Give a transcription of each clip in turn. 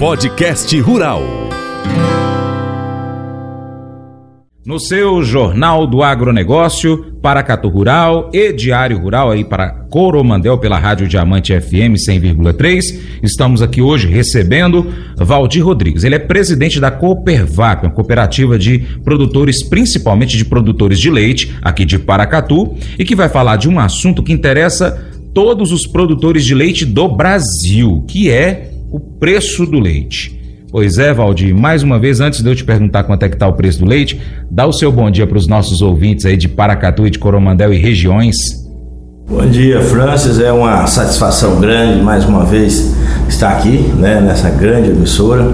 Podcast Rural. No seu Jornal do Agronegócio, Paracatu Rural e Diário Rural aí para Coromandel pela Rádio Diamante FM 100,3. Estamos aqui hoje recebendo Valdir Rodrigues. Ele é presidente da Coopervap, uma cooperativa de produtores, principalmente de produtores de leite, aqui de Paracatu, e que vai falar de um assunto que interessa todos os produtores de leite do Brasil, que é o preço do leite. Pois é, Valdir, mais uma vez, antes de eu te perguntar quanto é que está o preço do leite, dá o seu bom dia para os nossos ouvintes aí de Paracatu e de Coromandel e regiões. Bom dia, Francis. É uma satisfação grande, mais uma vez, estar aqui, né, nessa grande emissora.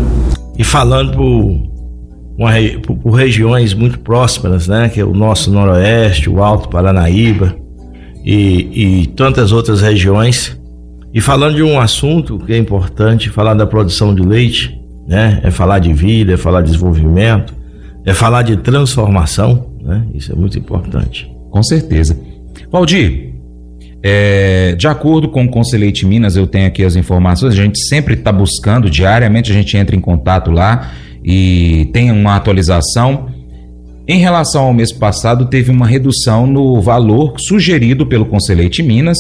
E falando por, por regiões muito próximas, né, que é o nosso Noroeste, o Alto Paranaíba e, e tantas outras regiões. E falando de um assunto que é importante, falar da produção de leite, né? É falar de vida, é falar de desenvolvimento, é falar de transformação, né? Isso é muito importante. Com certeza. Valdir, é, de acordo com o Conselheite Minas, eu tenho aqui as informações, a gente sempre está buscando, diariamente a gente entra em contato lá e tem uma atualização. Em relação ao mês passado, teve uma redução no valor sugerido pelo Conselheite Minas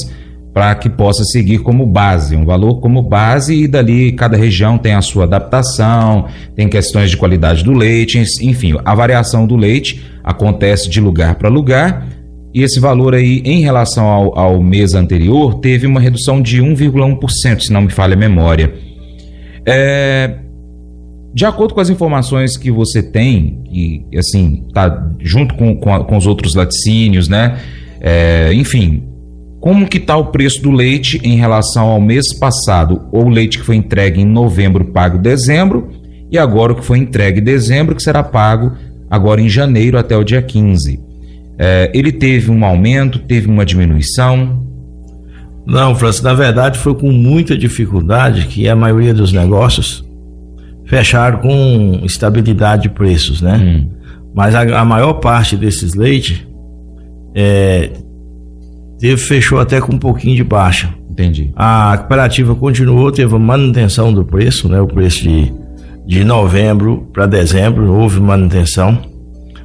para que possa seguir como base, um valor como base e dali cada região tem a sua adaptação, tem questões de qualidade do leite, enfim, a variação do leite acontece de lugar para lugar e esse valor aí em relação ao, ao mês anterior teve uma redução de 1,1%, se não me falha a memória. É, de acordo com as informações que você tem, que assim, tá junto com, com, com os outros laticínios, né? É, enfim, como que está o preço do leite em relação ao mês passado? Ou o leite que foi entregue em novembro pago dezembro e agora o que foi entregue em dezembro que será pago agora em janeiro até o dia 15. É, ele teve um aumento, teve uma diminuição? Não, Francis, na verdade foi com muita dificuldade que a maioria dos negócios fecharam com estabilidade de preços, né? Hum. Mas a, a, maior parte desses leites é, teve, fechou até com um pouquinho de baixa. Entendi. A cooperativa continuou, teve a manutenção do preço, né? O preço de, de novembro para dezembro houve manutenção,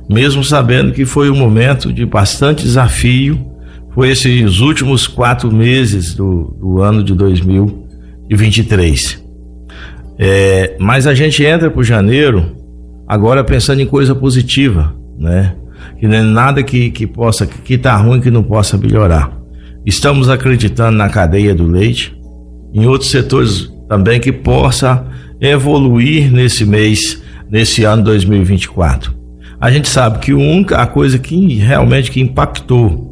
mesmo sabendo que foi um momento de bastante desafio. Foi esses últimos quatro meses do, do ano de 2023. É, mas a gente entra para janeiro agora pensando em coisa positiva, né? Que não é nada que, que possa, que está ruim que não possa melhorar. Estamos acreditando na cadeia do leite, em outros setores também que possa evoluir nesse mês, nesse ano 2024. A gente sabe que a coisa que realmente que impactou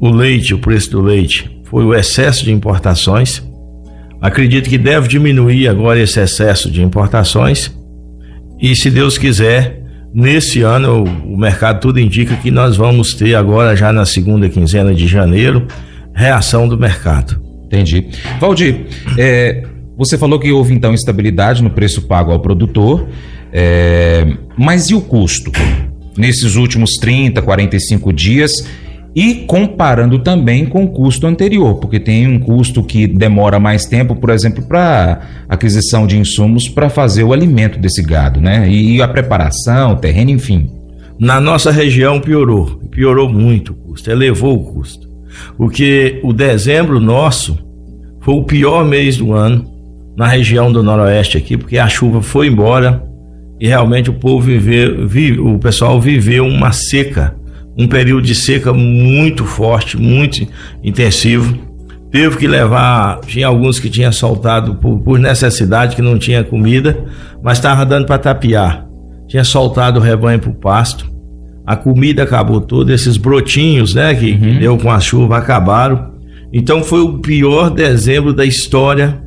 o leite, o preço do leite, foi o excesso de importações. Acredito que deve diminuir agora esse excesso de importações. E se Deus quiser, Nesse ano, o mercado tudo indica que nós vamos ter agora, já na segunda quinzena de janeiro, reação do mercado. Entendi. Valdir, é, você falou que houve então estabilidade no preço pago ao produtor, é, mas e o custo? Nesses últimos 30, 45 dias, e comparando também com o custo anterior, porque tem um custo que demora mais tempo, por exemplo, para aquisição de insumos para fazer o alimento desse gado, né? E a preparação, o terreno, enfim. Na nossa região piorou, piorou muito o custo, elevou o custo. Porque o dezembro nosso foi o pior mês do ano na região do Noroeste aqui, porque a chuva foi embora e realmente o povo viveu, vive, o pessoal viveu uma seca um período de seca muito forte, muito intensivo. Teve que levar, tinha alguns que tinha soltado por, por necessidade, que não tinha comida, mas estava dando para tapiar. Tinha soltado o rebanho para o pasto. A comida acabou toda, esses brotinhos, né, que, uhum. que deu com a chuva acabaram. Então foi o pior dezembro da história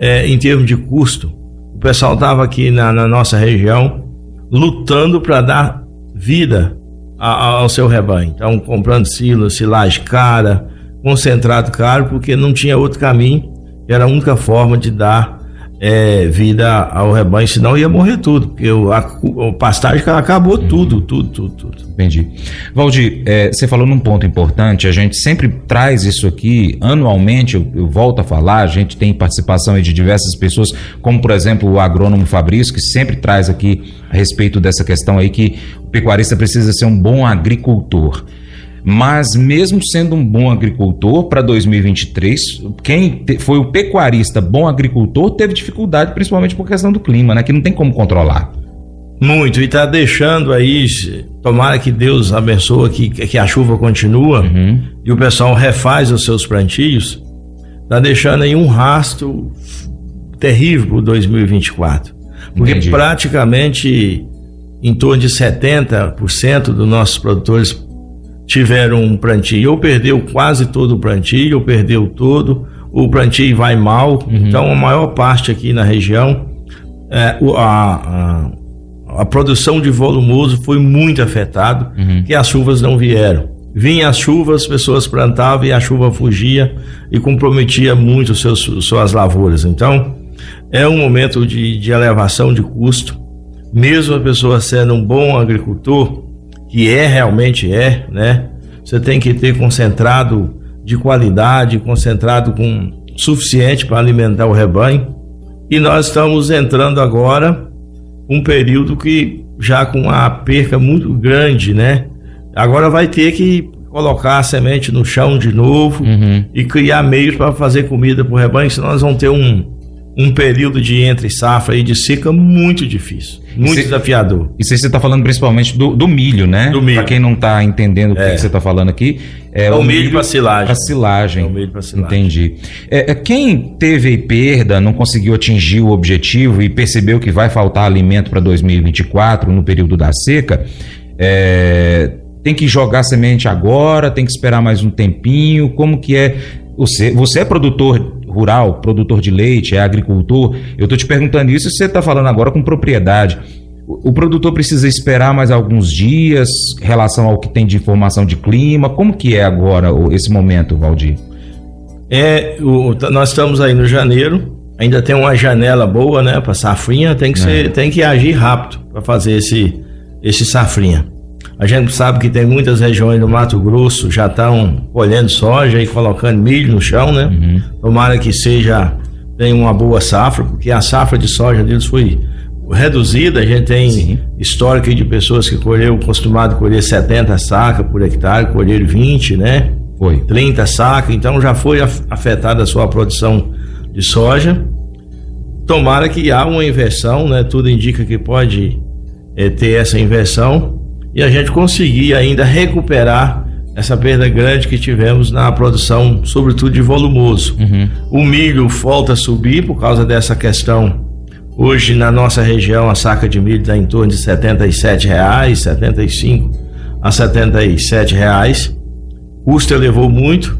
é, em termos de custo. O pessoal estava aqui na, na nossa região lutando para dar vida ao seu rebanho. Então, comprando silo, silagem cara, concentrado caro, porque não tinha outro caminho, era a única forma de dar é, vida ao rebanho, senão ia morrer tudo, porque o, a, o pastagem acabou uhum. tudo, tudo, tudo, tudo. Entendi. Valdir, é, você falou num ponto importante, a gente sempre traz isso aqui anualmente, eu, eu volto a falar, a gente tem participação de diversas pessoas, como por exemplo o agrônomo Fabrício, que sempre traz aqui a respeito dessa questão aí que o pecuarista precisa ser um bom agricultor. Mas mesmo sendo um bom agricultor para 2023, quem foi o pecuarista bom agricultor teve dificuldade, principalmente por questão do clima, né? Que não tem como controlar. Muito, e está deixando aí, tomara que Deus abençoe que, que a chuva continua uhum. e o pessoal refaz os seus plantios, está deixando aí um rastro terrível para 2024. Porque Entendi. praticamente em torno de 70% dos nossos produtores tiveram um plantio, ou perdeu quase todo o plantio, ou perdeu todo, o plantio vai mal. Uhum. Então, a maior parte aqui na região, é, a, a, a, produção de volumoso foi muito afetado, uhum. que as chuvas não vieram. Vinha as chuvas, as pessoas plantavam e a chuva fugia e comprometia muito seus, suas lavouras. Então, é um momento de, de elevação de custo. Mesmo a pessoa sendo um bom agricultor, que é realmente é, né? Você tem que ter concentrado de qualidade, concentrado com suficiente para alimentar o rebanho. E nós estamos entrando agora um período que já com uma perca muito grande, né? Agora vai ter que colocar a semente no chão de novo uhum. e criar meios para fazer comida para o rebanho, senão nós vamos ter um, um período de entre safra e de seca muito difícil, muito cê, desafiador. E você está falando principalmente do, do, milho, né? Do milho. Para quem não está entendendo o é. que você está falando aqui, é, é o, o milho, milho para silagem. Para silagem. É o milho para silagem. Entendi. É, é, quem teve perda, não conseguiu atingir o objetivo e percebeu que vai faltar alimento para 2024 no período da seca, é, tem que jogar semente agora, tem que esperar mais um tempinho, como que é? Você, você é produtor rural, produtor de leite, é agricultor. Eu estou te perguntando isso e você está falando agora com propriedade. O, o produtor precisa esperar mais alguns dias em relação ao que tem de informação de clima. Como que é agora esse momento, Valdir? É, o, nós estamos aí no janeiro, ainda tem uma janela boa, né, para safrinha, tem que, ser, é. tem que agir rápido para fazer esse, esse safrinha. A gente sabe que tem muitas regiões do Mato Grosso já estão colhendo soja e colocando milho no chão, né? Uhum. Tomara que seja tenha uma boa safra, porque a safra de soja deles foi reduzida. A gente tem Sim. histórico de pessoas que colheu, costumado colher 70 sacas por hectare, colher 20, né? Foi. 30 sacas, então já foi afetada a sua produção de soja. Tomara que há uma inversão, né? Tudo indica que pode é, ter essa inversão e a gente conseguir ainda recuperar essa perda grande que tivemos na produção, sobretudo de volumoso. Uhum. O milho volta a subir por causa dessa questão. Hoje na nossa região a saca de milho está em torno de 77 reais, 75 a 77 reais. O custo elevou muito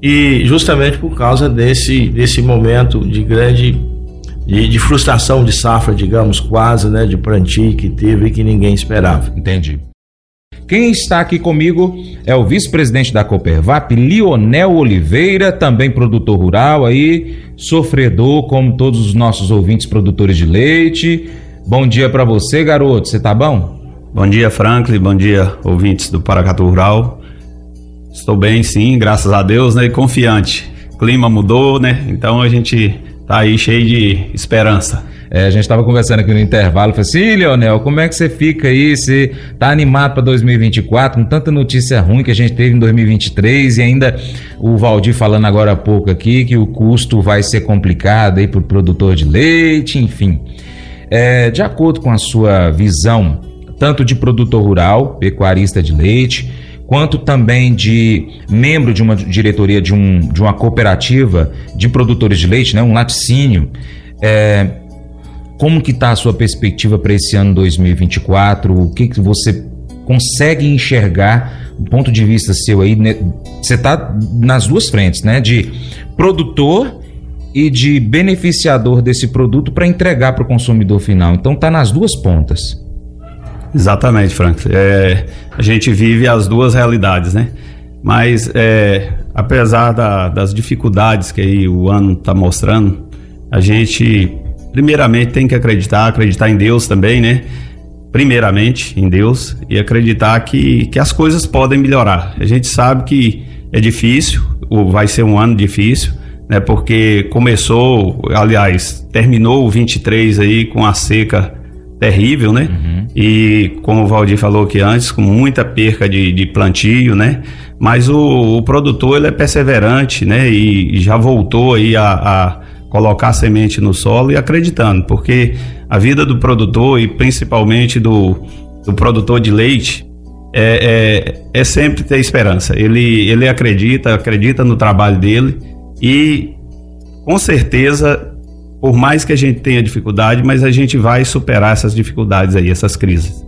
e justamente por causa desse desse momento de grande de, de, frustração de safra, digamos, quase, né, de plantio que teve e que ninguém esperava. Entendi. Quem está aqui comigo é o vice-presidente da Coopervap, Lionel Oliveira, também produtor rural aí, sofredor como todos os nossos ouvintes produtores de leite. Bom dia para você, garoto. Você tá bom? Bom dia, Franklin. Bom dia, ouvintes do Paracatu Rural. Estou bem, sim, graças a Deus, né? E confiante. O clima mudou, né? Então a gente tá aí cheio de esperança. É, a gente estava conversando aqui no intervalo, falei assim, Leonel, como é que você fica aí? Você tá animado para 2024 com tanta notícia ruim que a gente teve em 2023 e ainda o Valdir falando agora há pouco aqui que o custo vai ser complicado aí para o produtor de leite, enfim. É, de acordo com a sua visão, tanto de produtor rural, pecuarista de leite, quanto também de membro de uma diretoria de, um, de uma cooperativa de produtores de leite, né, um laticínio. É, como que está a sua perspectiva para esse ano 2024? O que, que você consegue enxergar do ponto de vista seu aí? Né? Você está nas duas frentes, né? De produtor e de beneficiador desse produto para entregar para o consumidor final. Então está nas duas pontas. Exatamente, Frank. É, a gente vive as duas realidades, né? Mas é, apesar da, das dificuldades que aí o ano está mostrando, a gente primeiramente tem que acreditar, acreditar em Deus também, né? Primeiramente em Deus e acreditar que, que as coisas podem melhorar. A gente sabe que é difícil, ou vai ser um ano difícil, né? Porque começou, aliás, terminou o 23 aí com a seca terrível, né? Uhum. E como o Valdir falou aqui antes, com muita perca de, de plantio, né? Mas o, o, produtor ele é perseverante, né? E, e já voltou aí a, a, colocar semente no solo e acreditando, porque a vida do produtor e principalmente do, do produtor de leite é, é, é sempre ter esperança. Ele, ele acredita, acredita no trabalho dele e com certeza por mais que a gente tenha dificuldade, mas a gente vai superar essas dificuldades aí, essas crises.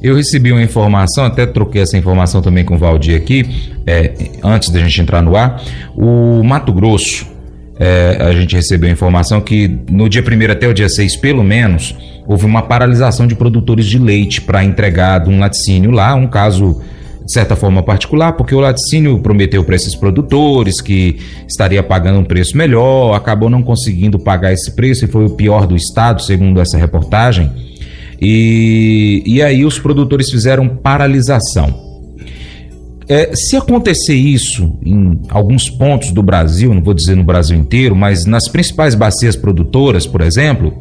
Eu recebi uma informação, até troquei essa informação também com o Valdir aqui, é, antes da gente entrar no ar. O Mato Grosso, é, a gente recebeu a informação que no dia 1 até o dia 6, pelo menos, houve uma paralisação de produtores de leite para entregar de um laticínio lá, um caso de certa forma particular, porque o laticínio prometeu para esses produtores que estaria pagando um preço melhor, acabou não conseguindo pagar esse preço e foi o pior do estado, segundo essa reportagem. E, e aí os produtores fizeram paralisação. É, se acontecer isso em alguns pontos do Brasil, não vou dizer no Brasil inteiro, mas nas principais bacias produtoras, por exemplo,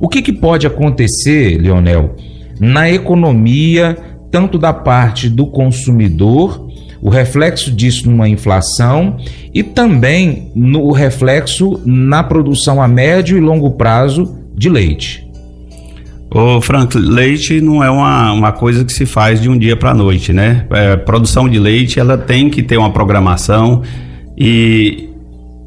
o que, que pode acontecer, Leonel, na economia tanto da parte do consumidor, o reflexo disso numa inflação e também no reflexo na produção a médio e longo prazo de leite. Ô Frank, leite não é uma, uma coisa que se faz de um dia para a noite, né? É, produção de leite ela tem que ter uma programação e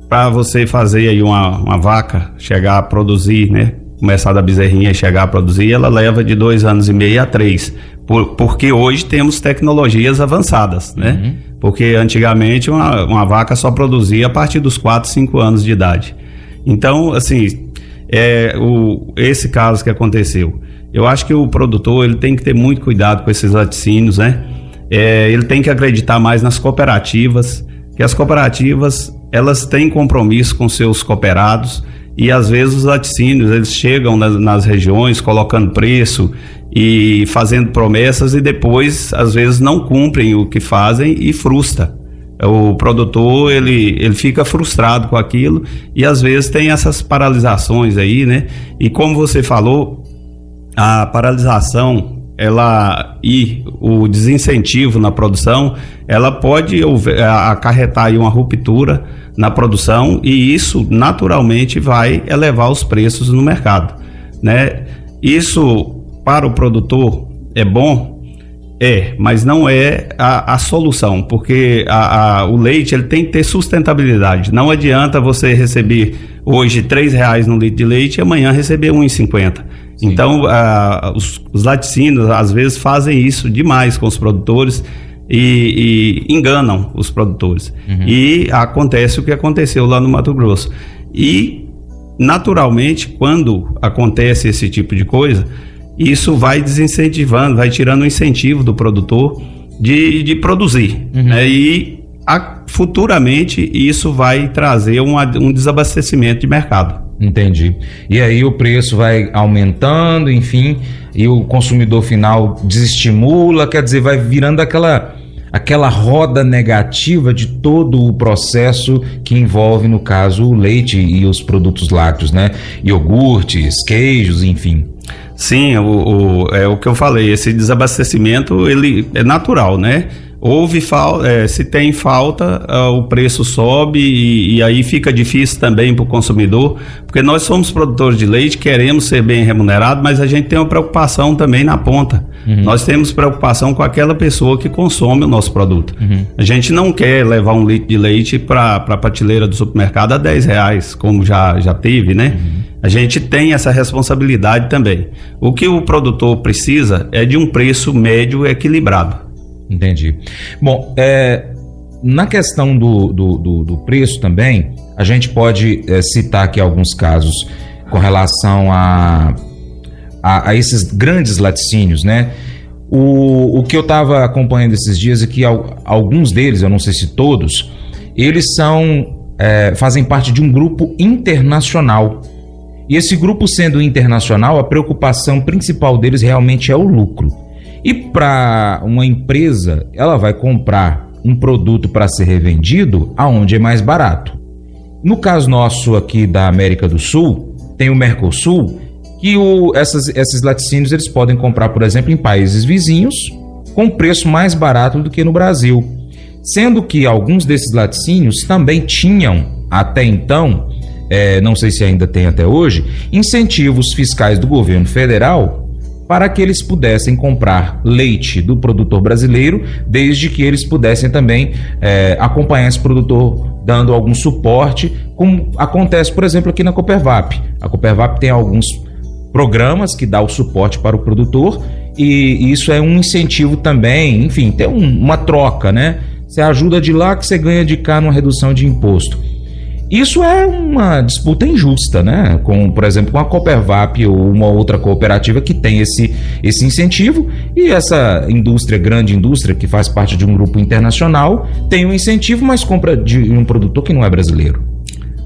para você fazer aí uma, uma vaca chegar a produzir, né? Começar da bezerrinha e chegar a produzir, ela leva de dois anos e meio a três por, porque hoje temos tecnologias avançadas, né? Uhum. Porque antigamente uma, uma vaca só produzia a partir dos 4, 5 anos de idade. Então, assim, é, o, esse caso que aconteceu, eu acho que o produtor ele tem que ter muito cuidado com esses laticínios, né? É, ele tem que acreditar mais nas cooperativas, que as cooperativas elas têm compromisso com seus cooperados e às vezes os laticínios eles chegam nas, nas regiões colocando preço e fazendo promessas e depois às vezes não cumprem o que fazem e frustra. O produtor ele, ele fica frustrado com aquilo e às vezes tem essas paralisações aí, né? E como você falou, a paralisação ela e o desincentivo na produção, ela pode acarretar aí uma ruptura na produção e isso naturalmente vai elevar os preços no mercado, né? Isso para o produtor é bom, é, mas não é a, a solução, porque a, a, o leite ele tem que ter sustentabilidade. Não adianta você receber hoje três reais no litro de leite e amanhã receber um e cinquenta. Então, os, os laticínios às vezes fazem isso demais com os produtores e, e enganam os produtores. Uhum. E acontece o que aconteceu lá no Mato Grosso. E, naturalmente, quando acontece esse tipo de coisa, isso vai desincentivando, vai tirando o incentivo do produtor de, de produzir. Uhum. Né? E a, futuramente isso vai trazer um, um desabastecimento de mercado. Entendi. E aí o preço vai aumentando, enfim, e o consumidor final desestimula, quer dizer, vai virando aquela aquela roda negativa de todo o processo que envolve, no caso, o leite e os produtos lácteos, né? Iogurtes, queijos, enfim. Sim, o, o, é o que eu falei, esse desabastecimento ele é natural, né? Houve falta, é, se tem falta, uh, o preço sobe e, e, aí fica difícil também para o consumidor, porque nós somos produtores de leite, queremos ser bem remunerados, mas a gente tem uma preocupação também na ponta. Uhum. Nós temos preocupação com aquela pessoa que consome o nosso produto. Uhum. A gente não quer levar um litro de leite para a prateleira do supermercado a 10 reais, como já, já teve, né? Uhum. A gente tem essa responsabilidade também. O que o produtor precisa é de um preço médio equilibrado. Entendi. Bom, é, na questão do, do, do, do, preço também, a gente pode é, citar aqui alguns casos com relação a, a, a esses grandes laticínios, né? O, o que eu estava acompanhando esses dias é que alguns deles, eu não sei se todos, eles são é, fazem parte de um grupo internacional E esse grupo sendo internacional, a preocupação principal deles realmente é o lucro. E para uma empresa, ela vai comprar um produto para ser revendido aonde é mais barato. No caso nosso aqui da América do Sul, tem o Mercosul, que o, essas, esses laticínios eles podem comprar, por exemplo, em países vizinhos com preço mais barato do que no Brasil. Sendo que alguns desses laticínios também tinham, até então, é, não sei se ainda tem até hoje, incentivos fiscais do governo federal para que eles pudessem comprar leite do produtor brasileiro, desde que eles pudessem também é, acompanhar esse produtor dando algum suporte, como acontece, por exemplo, aqui na Coopervap. A Coopervap tem alguns programas que dá o suporte para o produtor e isso é um incentivo também, enfim, tem um, uma troca, né? Você ajuda de lá que você ganha de cá numa redução de imposto. Isso é uma disputa injusta, né? Com, por exemplo, uma Coopervap ou uma outra cooperativa que tem esse, esse incentivo e essa indústria, grande indústria, que faz parte de um grupo internacional, tem um incentivo, mas compra de um produtor que não é brasileiro.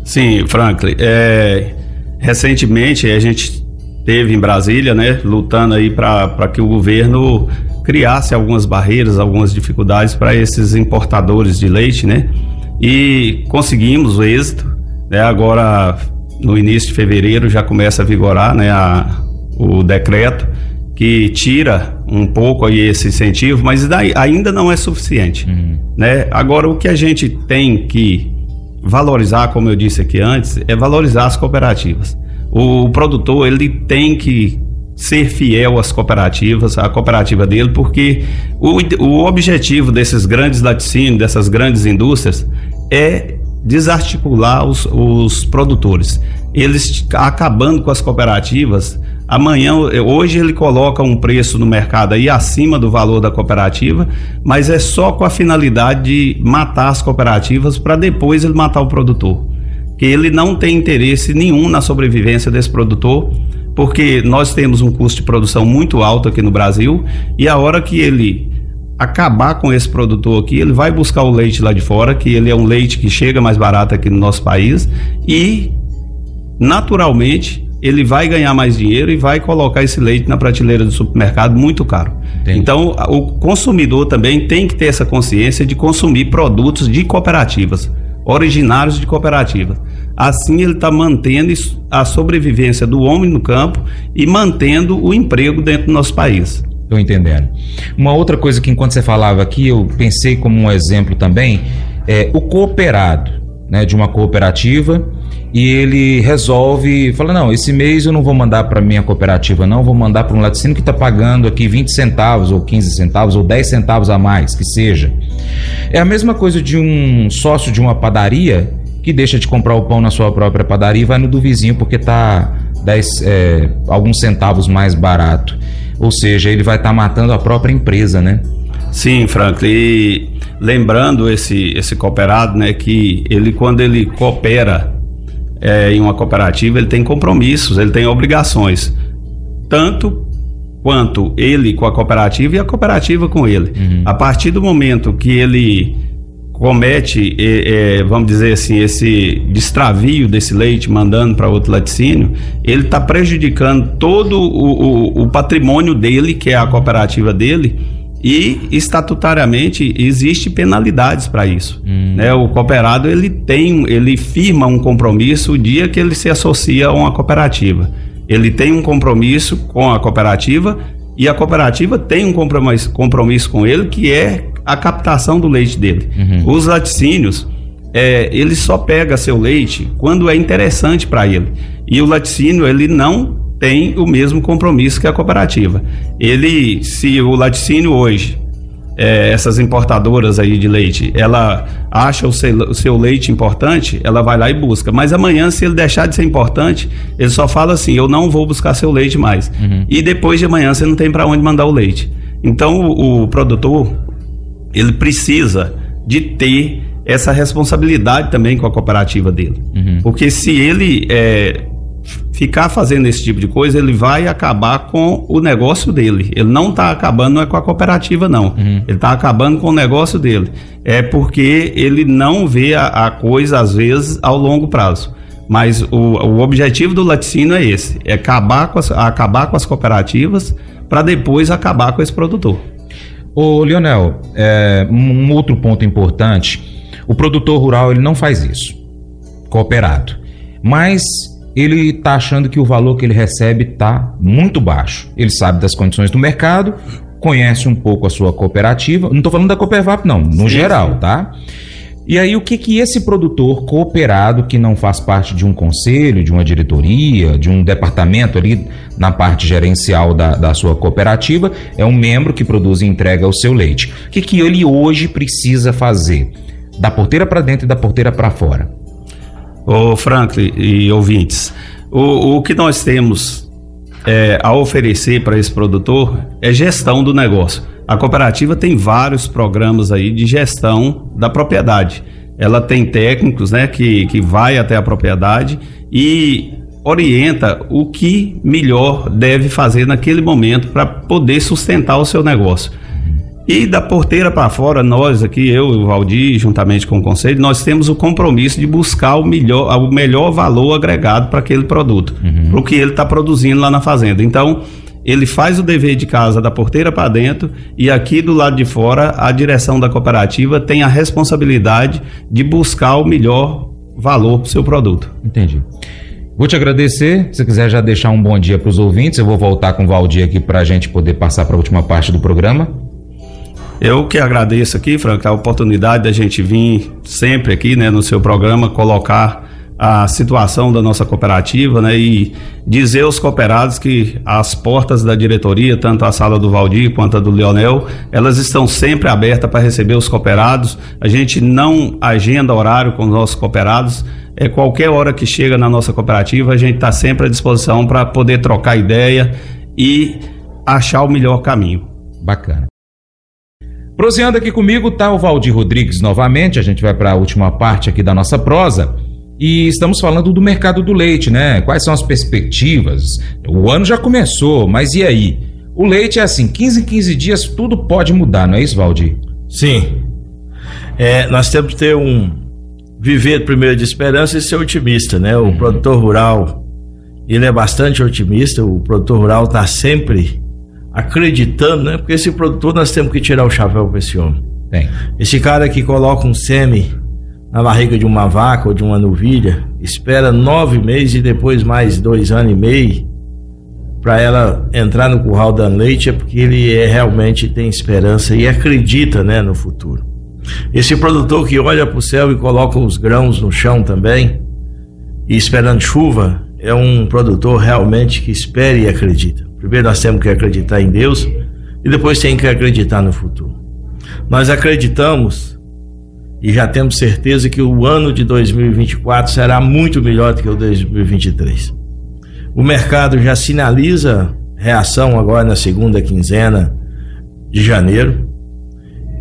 Sim, Franklin. É, recentemente a gente teve em Brasília, né, lutando aí para que o governo criasse algumas barreiras, algumas dificuldades para esses importadores de leite, né? E conseguimos o êxito, né? Agora no início de fevereiro já começa a vigorar, né, a, o decreto que tira um pouco aí esse incentivo, mas daí, ainda não é suficiente, uhum. né? Agora o que a gente tem que valorizar, como eu disse aqui antes, é valorizar as cooperativas. O produtor ele tem que ser fiel às cooperativas, à cooperativa dele, porque o, o objetivo desses grandes laticínios, dessas grandes indústrias, é desarticular os, os produtores. Eles acabando com as cooperativas, amanhã, hoje ele coloca um preço no mercado aí acima do valor da cooperativa, mas é só com a finalidade de matar as cooperativas para depois ele matar o produtor que ele não tem interesse nenhum na sobrevivência desse produtor, porque nós temos um custo de produção muito alto aqui no Brasil e a hora que ele acabar com esse produtor aqui, ele vai buscar o leite lá de fora, que ele é um leite que chega mais barato aqui no nosso país e naturalmente ele vai ganhar mais dinheiro e vai colocar esse leite na prateleira do supermercado muito caro. Entendi. Então, o consumidor também tem que ter essa consciência de consumir produtos de cooperativas originários de cooperativas. Assim, ele está mantendo a sobrevivência do homem no campo e mantendo o emprego dentro do nosso país. Estou entendendo. Uma outra coisa que, enquanto você falava aqui, eu pensei como um exemplo também, é o cooperado né, de uma cooperativa e ele resolve, fala, não, esse mês eu não vou mandar para minha cooperativa não, vou mandar para um laticínio que está pagando aqui 20 centavos ou 15 centavos ou 10 centavos a mais, que seja. É a mesma coisa de um sócio de uma padaria que deixa de comprar o pão na sua própria padaria e vai no do vizinho porque está 10, é, alguns centavos mais barato. Ou seja, ele vai estar tá matando a própria empresa, né? Sim, Franklin. E lembrando esse, esse cooperado, né, que ele quando ele coopera é, em uma cooperativa, ele tem compromissos, ele tem obrigações, tanto quanto ele com a cooperativa e a cooperativa com ele. Uhum. A partir do momento que ele comete, é, é, vamos dizer assim, esse destravio desse leite mandando para outro laticínio, ele está prejudicando todo o, o, o patrimônio dele, que é a cooperativa dele, e estatutariamente existe penalidades para isso. Hum. Né? O cooperado ele tem, ele firma um compromisso o dia que ele se associa a uma cooperativa. Ele tem um compromisso com a cooperativa e a cooperativa tem um compromisso, compromisso com ele que é a captação do leite dele. Uhum. Os laticínios é, ele só pega seu leite quando é interessante para ele. E o laticínio ele não tem o mesmo compromisso que a cooperativa. Ele, se o laticínio hoje, é, essas importadoras aí de leite, ela acha o seu, o seu, leite importante, ela vai lá e busca. Mas amanhã, se ele deixar de ser importante, ele só fala assim: eu não vou buscar seu leite mais. Uhum. E depois de amanhã você não tem para onde mandar o leite. Então o, o produtor ele precisa de ter essa responsabilidade também com a cooperativa dele. Uhum. Porque se ele é, ficar fazendo esse tipo de coisa, ele vai acabar com o negócio dele. Ele não está acabando não é com a cooperativa, não. Uhum. Ele está acabando com o negócio dele. É porque ele não vê a, a, coisa, às vezes, ao longo prazo. Mas o, o objetivo do laticínio é esse: é acabar com as, acabar com as cooperativas para depois acabar com esse produtor. Ô, Leonel, é, um outro ponto importante: o produtor rural ele não faz isso, cooperado. Mas ele está achando que o valor que ele recebe está muito baixo. Ele sabe das condições do mercado, conhece um pouco a sua cooperativa. Não estou falando da Coopervap, não, no sim, geral, sim. tá? E aí, o que, que esse produtor cooperado, que não faz parte de um conselho, de uma diretoria, de um departamento ali na parte gerencial da, da sua cooperativa, é um membro que produz e entrega o seu leite. O que, que ele hoje precisa fazer? Da porteira para dentro e da porteira para fora. Ô, Franklin e ouvintes, o, o que nós temos é, a oferecer para esse produtor é gestão do negócio. A cooperativa tem vários programas aí de gestão da propriedade. Ela tem técnicos, né, que, que vai até a propriedade e orienta o que melhor deve fazer naquele momento para poder sustentar o seu negócio. E da porteira para fora, nós aqui, eu e o Valdir, juntamente com o conselho, nós temos o compromisso de buscar o melhor, o melhor valor agregado para aquele produto, uhum. para o que ele está produzindo lá na fazenda. Então, ele faz o dever de casa da porteira para dentro e aqui do lado de fora a direção da cooperativa tem a responsabilidade de buscar o melhor valor para o seu produto. Entendi. Vou te agradecer. Se quiser já deixar um bom dia para os ouvintes, eu vou voltar com o Valdir aqui para a gente poder passar para a última parte do programa. Eu que agradeço aqui, Frank, a oportunidade da gente vir sempre aqui, né, no seu programa, colocar a situação da nossa cooperativa, né, e dizer aos cooperados que as portas da diretoria, tanto a sala do Valdir quanto a do Leonel, elas estão sempre abertas para receber os cooperados. A gente não agenda horário com os nossos cooperados. É qualquer hora que chega na nossa cooperativa, a gente está sempre à disposição para poder trocar ideia e achar o melhor caminho. Bacana. Proseando aqui comigo está o Valdir Rodrigues novamente. A gente vai para a última parte aqui da nossa prosa. E estamos falando do mercado do leite, né? Quais são as perspectivas? O ano já começou, mas e aí? O leite é assim, 15 em 15 dias tudo pode mudar, não é isso, Valdir? Sim. É, nós temos que ter um. Viver primeiro de esperança e ser otimista, né? O uhum. produtor rural, ele é bastante otimista. O produtor rural está sempre acreditando, né? Porque esse produtor nós temos que tirar o chapéu para esse homem. Bem. Esse cara que coloca um semi na barriga de uma vaca ou de uma novilha, espera nove meses e depois mais dois anos e meio para ela entrar no curral dando leite é porque ele é, realmente tem esperança e acredita, né, no futuro. Esse produtor que olha para o céu e coloca os grãos no chão também e esperando chuva é um produtor realmente que espera e acredita. Primeiro nós temos que acreditar em Deus e depois tem que acreditar no futuro. Nós acreditamos e já temos certeza que o ano de 2024 será muito melhor do que o 2023. O mercado já sinaliza reação agora na segunda quinzena de janeiro.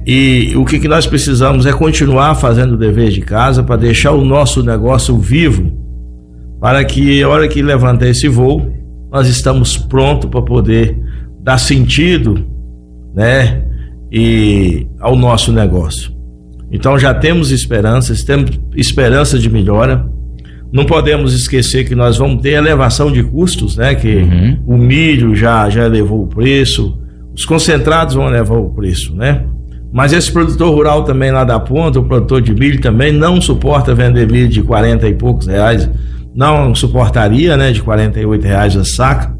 E o que, que nós precisamos é continuar fazendo o dever de casa para deixar o nosso negócio vivo, para que a hora que levantar esse voo, nós estamos prontos para poder dar sentido, né, e ao nosso negócio. Então já temos esperanças, temos esperança de melhora. Não podemos esquecer que nós vamos ter elevação de custos, né? Que uhum. o milho já já elevou o preço, os concentrados vão elevar o preço, né? Mas esse produtor rural também lá da ponta, o produtor de milho também não suporta vender milho de 40 e poucos reais não suportaria, né, de 48 reais a saca,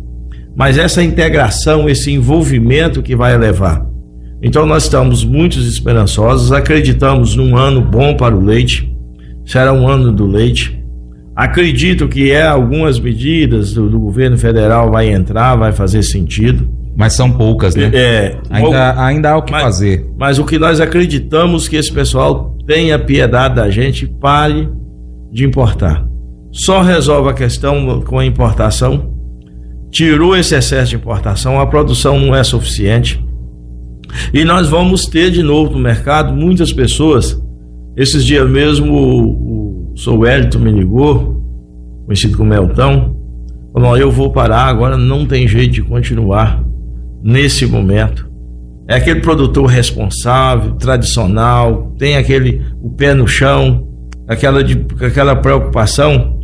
mas essa integração, esse envolvimento que vai levar. Então nós estamos muito esperançosos, acreditamos num ano bom para o leite, será um ano do leite. Acredito que é algumas medidas do, do governo federal vai entrar, vai fazer sentido. Mas são poucas, né? É, ainda, ainda há o que mas, fazer. Mas o que nós acreditamos que esse pessoal tenha piedade da gente, pare de importar só resolve a questão com a importação, tirou esse excesso de importação, a produção não é suficiente. E nós vamos ter de novo no mercado muitas pessoas. Esses dias mesmo o, o Sou Wellington me ligou, conhecido como Eltão, falou: Eu vou parar, agora não tem jeito de continuar nesse momento. É aquele produtor responsável, tradicional, tem aquele o pé no chão, aquela, de, aquela preocupação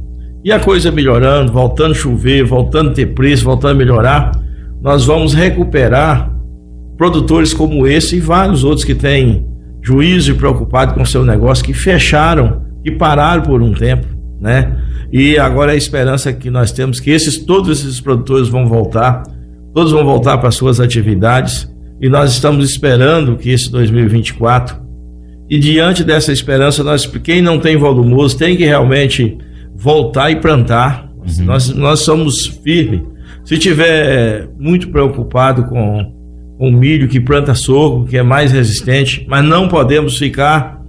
e a coisa melhorando, voltando a chover, voltando a ter preço, voltando a melhorar, nós vamos recuperar produtores como esse e vários outros que têm juízo e preocupado com o seu negócio, que fecharam e pararam por um tempo, né? E agora a esperança que nós temos que esses todos esses produtores vão voltar, todos vão voltar para suas atividades e nós estamos esperando que esse 2024 e diante dessa esperança nós quem não tem volumoso tem que realmente voltar e plantar. Uhum. Nós, nós somos firmes. Se tiver muito preocupado com, com milho que planta sorgo, que é mais resistente, mas não podemos ficar.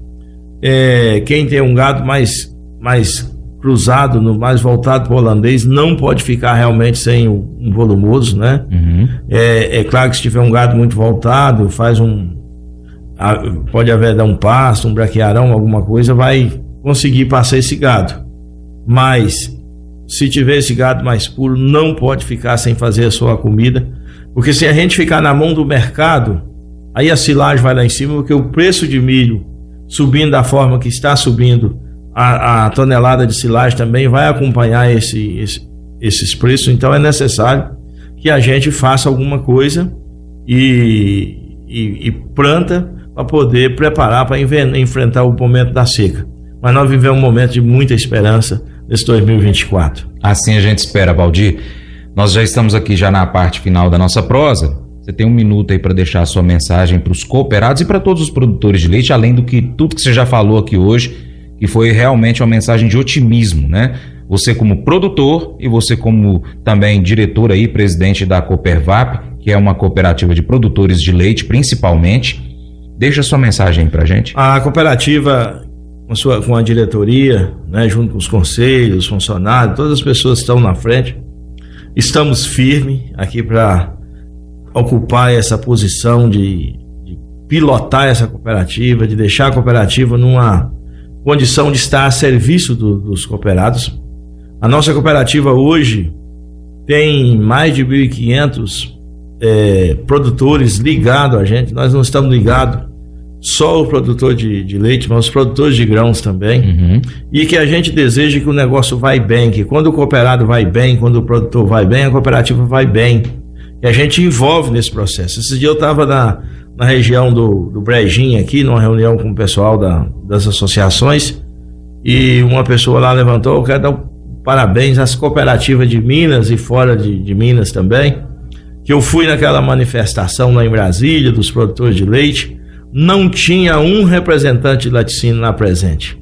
É, quem tem um gado mais, mais cruzado, no, mais voltado para o holandês, não pode ficar realmente sem um, um volumoso, né? Uhum. É, é claro que se tiver um gado muito voltado, faz um. Pode haver dar um pasto, um braquearão, alguma coisa, vai conseguir passar esse gado. Mas se tiver esse gado mais puro, não pode ficar sem fazer a sua comida, porque se a gente ficar na mão do mercado, aí a silagem vai lá em cima, porque o preço de milho subindo da forma que está subindo, a, a tonelada de silagem também vai acompanhar esse, esse, esses preços, então é necessário que a gente faça alguma coisa e, e, e planta para poder preparar para enfrentar o momento da seca. Mas nós vivemos um momento de muita esperança nesse 2024. Assim a gente espera, Valdir. Nós já estamos aqui já na parte final da nossa prosa. Você tem um minuto aí para deixar a sua mensagem para os cooperados e para todos os produtores de leite, além do que tudo que você já falou aqui hoje, que foi realmente uma mensagem de otimismo, né? Você como produtor e você como também diretor aí, presidente da Coopervap, que é uma cooperativa de produtores de leite, principalmente. Deixa a sua mensagem para gente. A cooperativa com, sua, com a diretoria, né, junto com os conselhos, funcionários, todas as pessoas que estão na frente. Estamos firmes aqui para ocupar essa posição de, de, pilotar essa cooperativa, de deixar a cooperativa numa condição de estar a serviço do, dos cooperados. A nossa cooperativa hoje tem mais de 1.500 é, produtores ligados a gente. Nós não estamos ligados só o produtor de, de, leite, mas os produtores de grãos também. Uhum. E que a gente deseja que o negócio vai bem, que quando o cooperado vai bem, quando o produtor vai bem, a cooperativa vai bem. Que a gente envolve nesse processo. Esse dia eu estava na, na região do, do Brejinho aqui, numa reunião com o pessoal da, das associações, e uma pessoa lá levantou, eu quero dar um parabéns às cooperativas de Minas e fora de, de Minas também, que eu fui naquela manifestação lá em Brasília, dos produtores de leite, não tinha um representante de laticínio lá presente.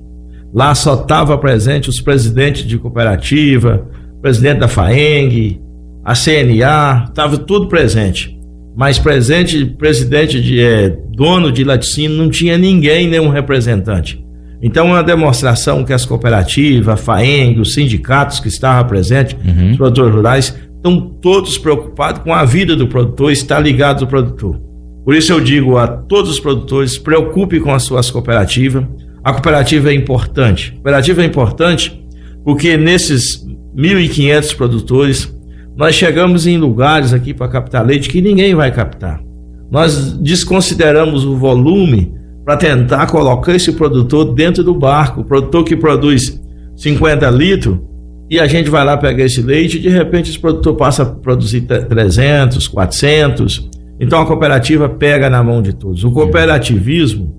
Lá só estava presente os presidentes de cooperativa, presidente da FAENG, a CNA, estava tudo presente. Mas presente, presidente de é, dono de laticínio, não tinha ninguém, nenhum representante. Então, é uma demonstração que as cooperativas, a FAENG, os sindicatos que estavam presentes, uhum. os produtores rurais, estão todos preocupados com a vida do produtor, está ligado ao produtor. Por isso eu digo a todos os produtores, preocupe com as suas cooperativas. A cooperativa é importante. A cooperativa é importante porque nesses 1.500 produtores, nós chegamos em lugares aqui para captar leite que ninguém vai captar. Nós desconsideramos o volume para tentar colocar esse produtor dentro do barco. O produtor que produz 50 litros e a gente vai lá pegar esse leite e de repente esse produtor passa a produzir 300, 400. Então a cooperativa pega na mão de todos. O cooperativismo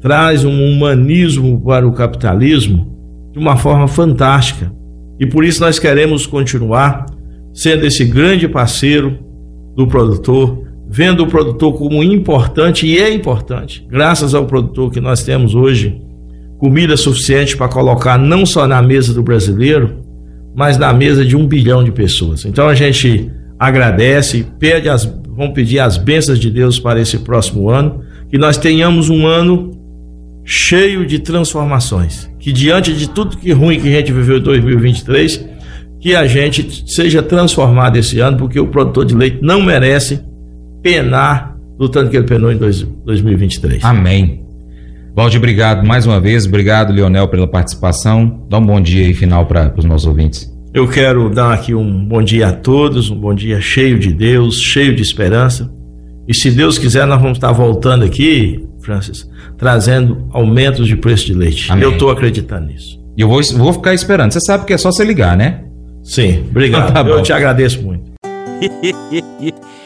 traz um humanismo para o capitalismo de uma forma fantástica. E por isso nós queremos continuar sendo esse grande parceiro do produtor, vendo o produtor como importante e é importante. Graças ao produtor que nós temos hoje comida suficiente para colocar não só na mesa do brasileiro, mas na mesa de um bilhão de pessoas. Então a gente agradece, pede as vamos pedir as bênçãos de Deus para esse próximo ano, que nós tenhamos um ano cheio de transformações, que diante de tudo que ruim que a gente viveu em 2023, que a gente seja transformado esse ano, porque o produtor de leite não merece penar do tanto que ele penou em 2023. Amém. Valdir, obrigado mais uma vez. Obrigado, Leonel, pela participação. Dá um bom dia aí final para os nossos ouvintes. Eu quero dar aqui um bom dia a todos, um bom dia cheio de Deus, cheio de esperança. E se Deus quiser, nós vamos estar voltando aqui, Francis, trazendo aumentos de preço de leite. Amém. Eu estou acreditando nisso. E eu vou, vou ficar esperando. Você sabe que é só você ligar, né? Sim, obrigado. Tá bom. eu te agradeço muito.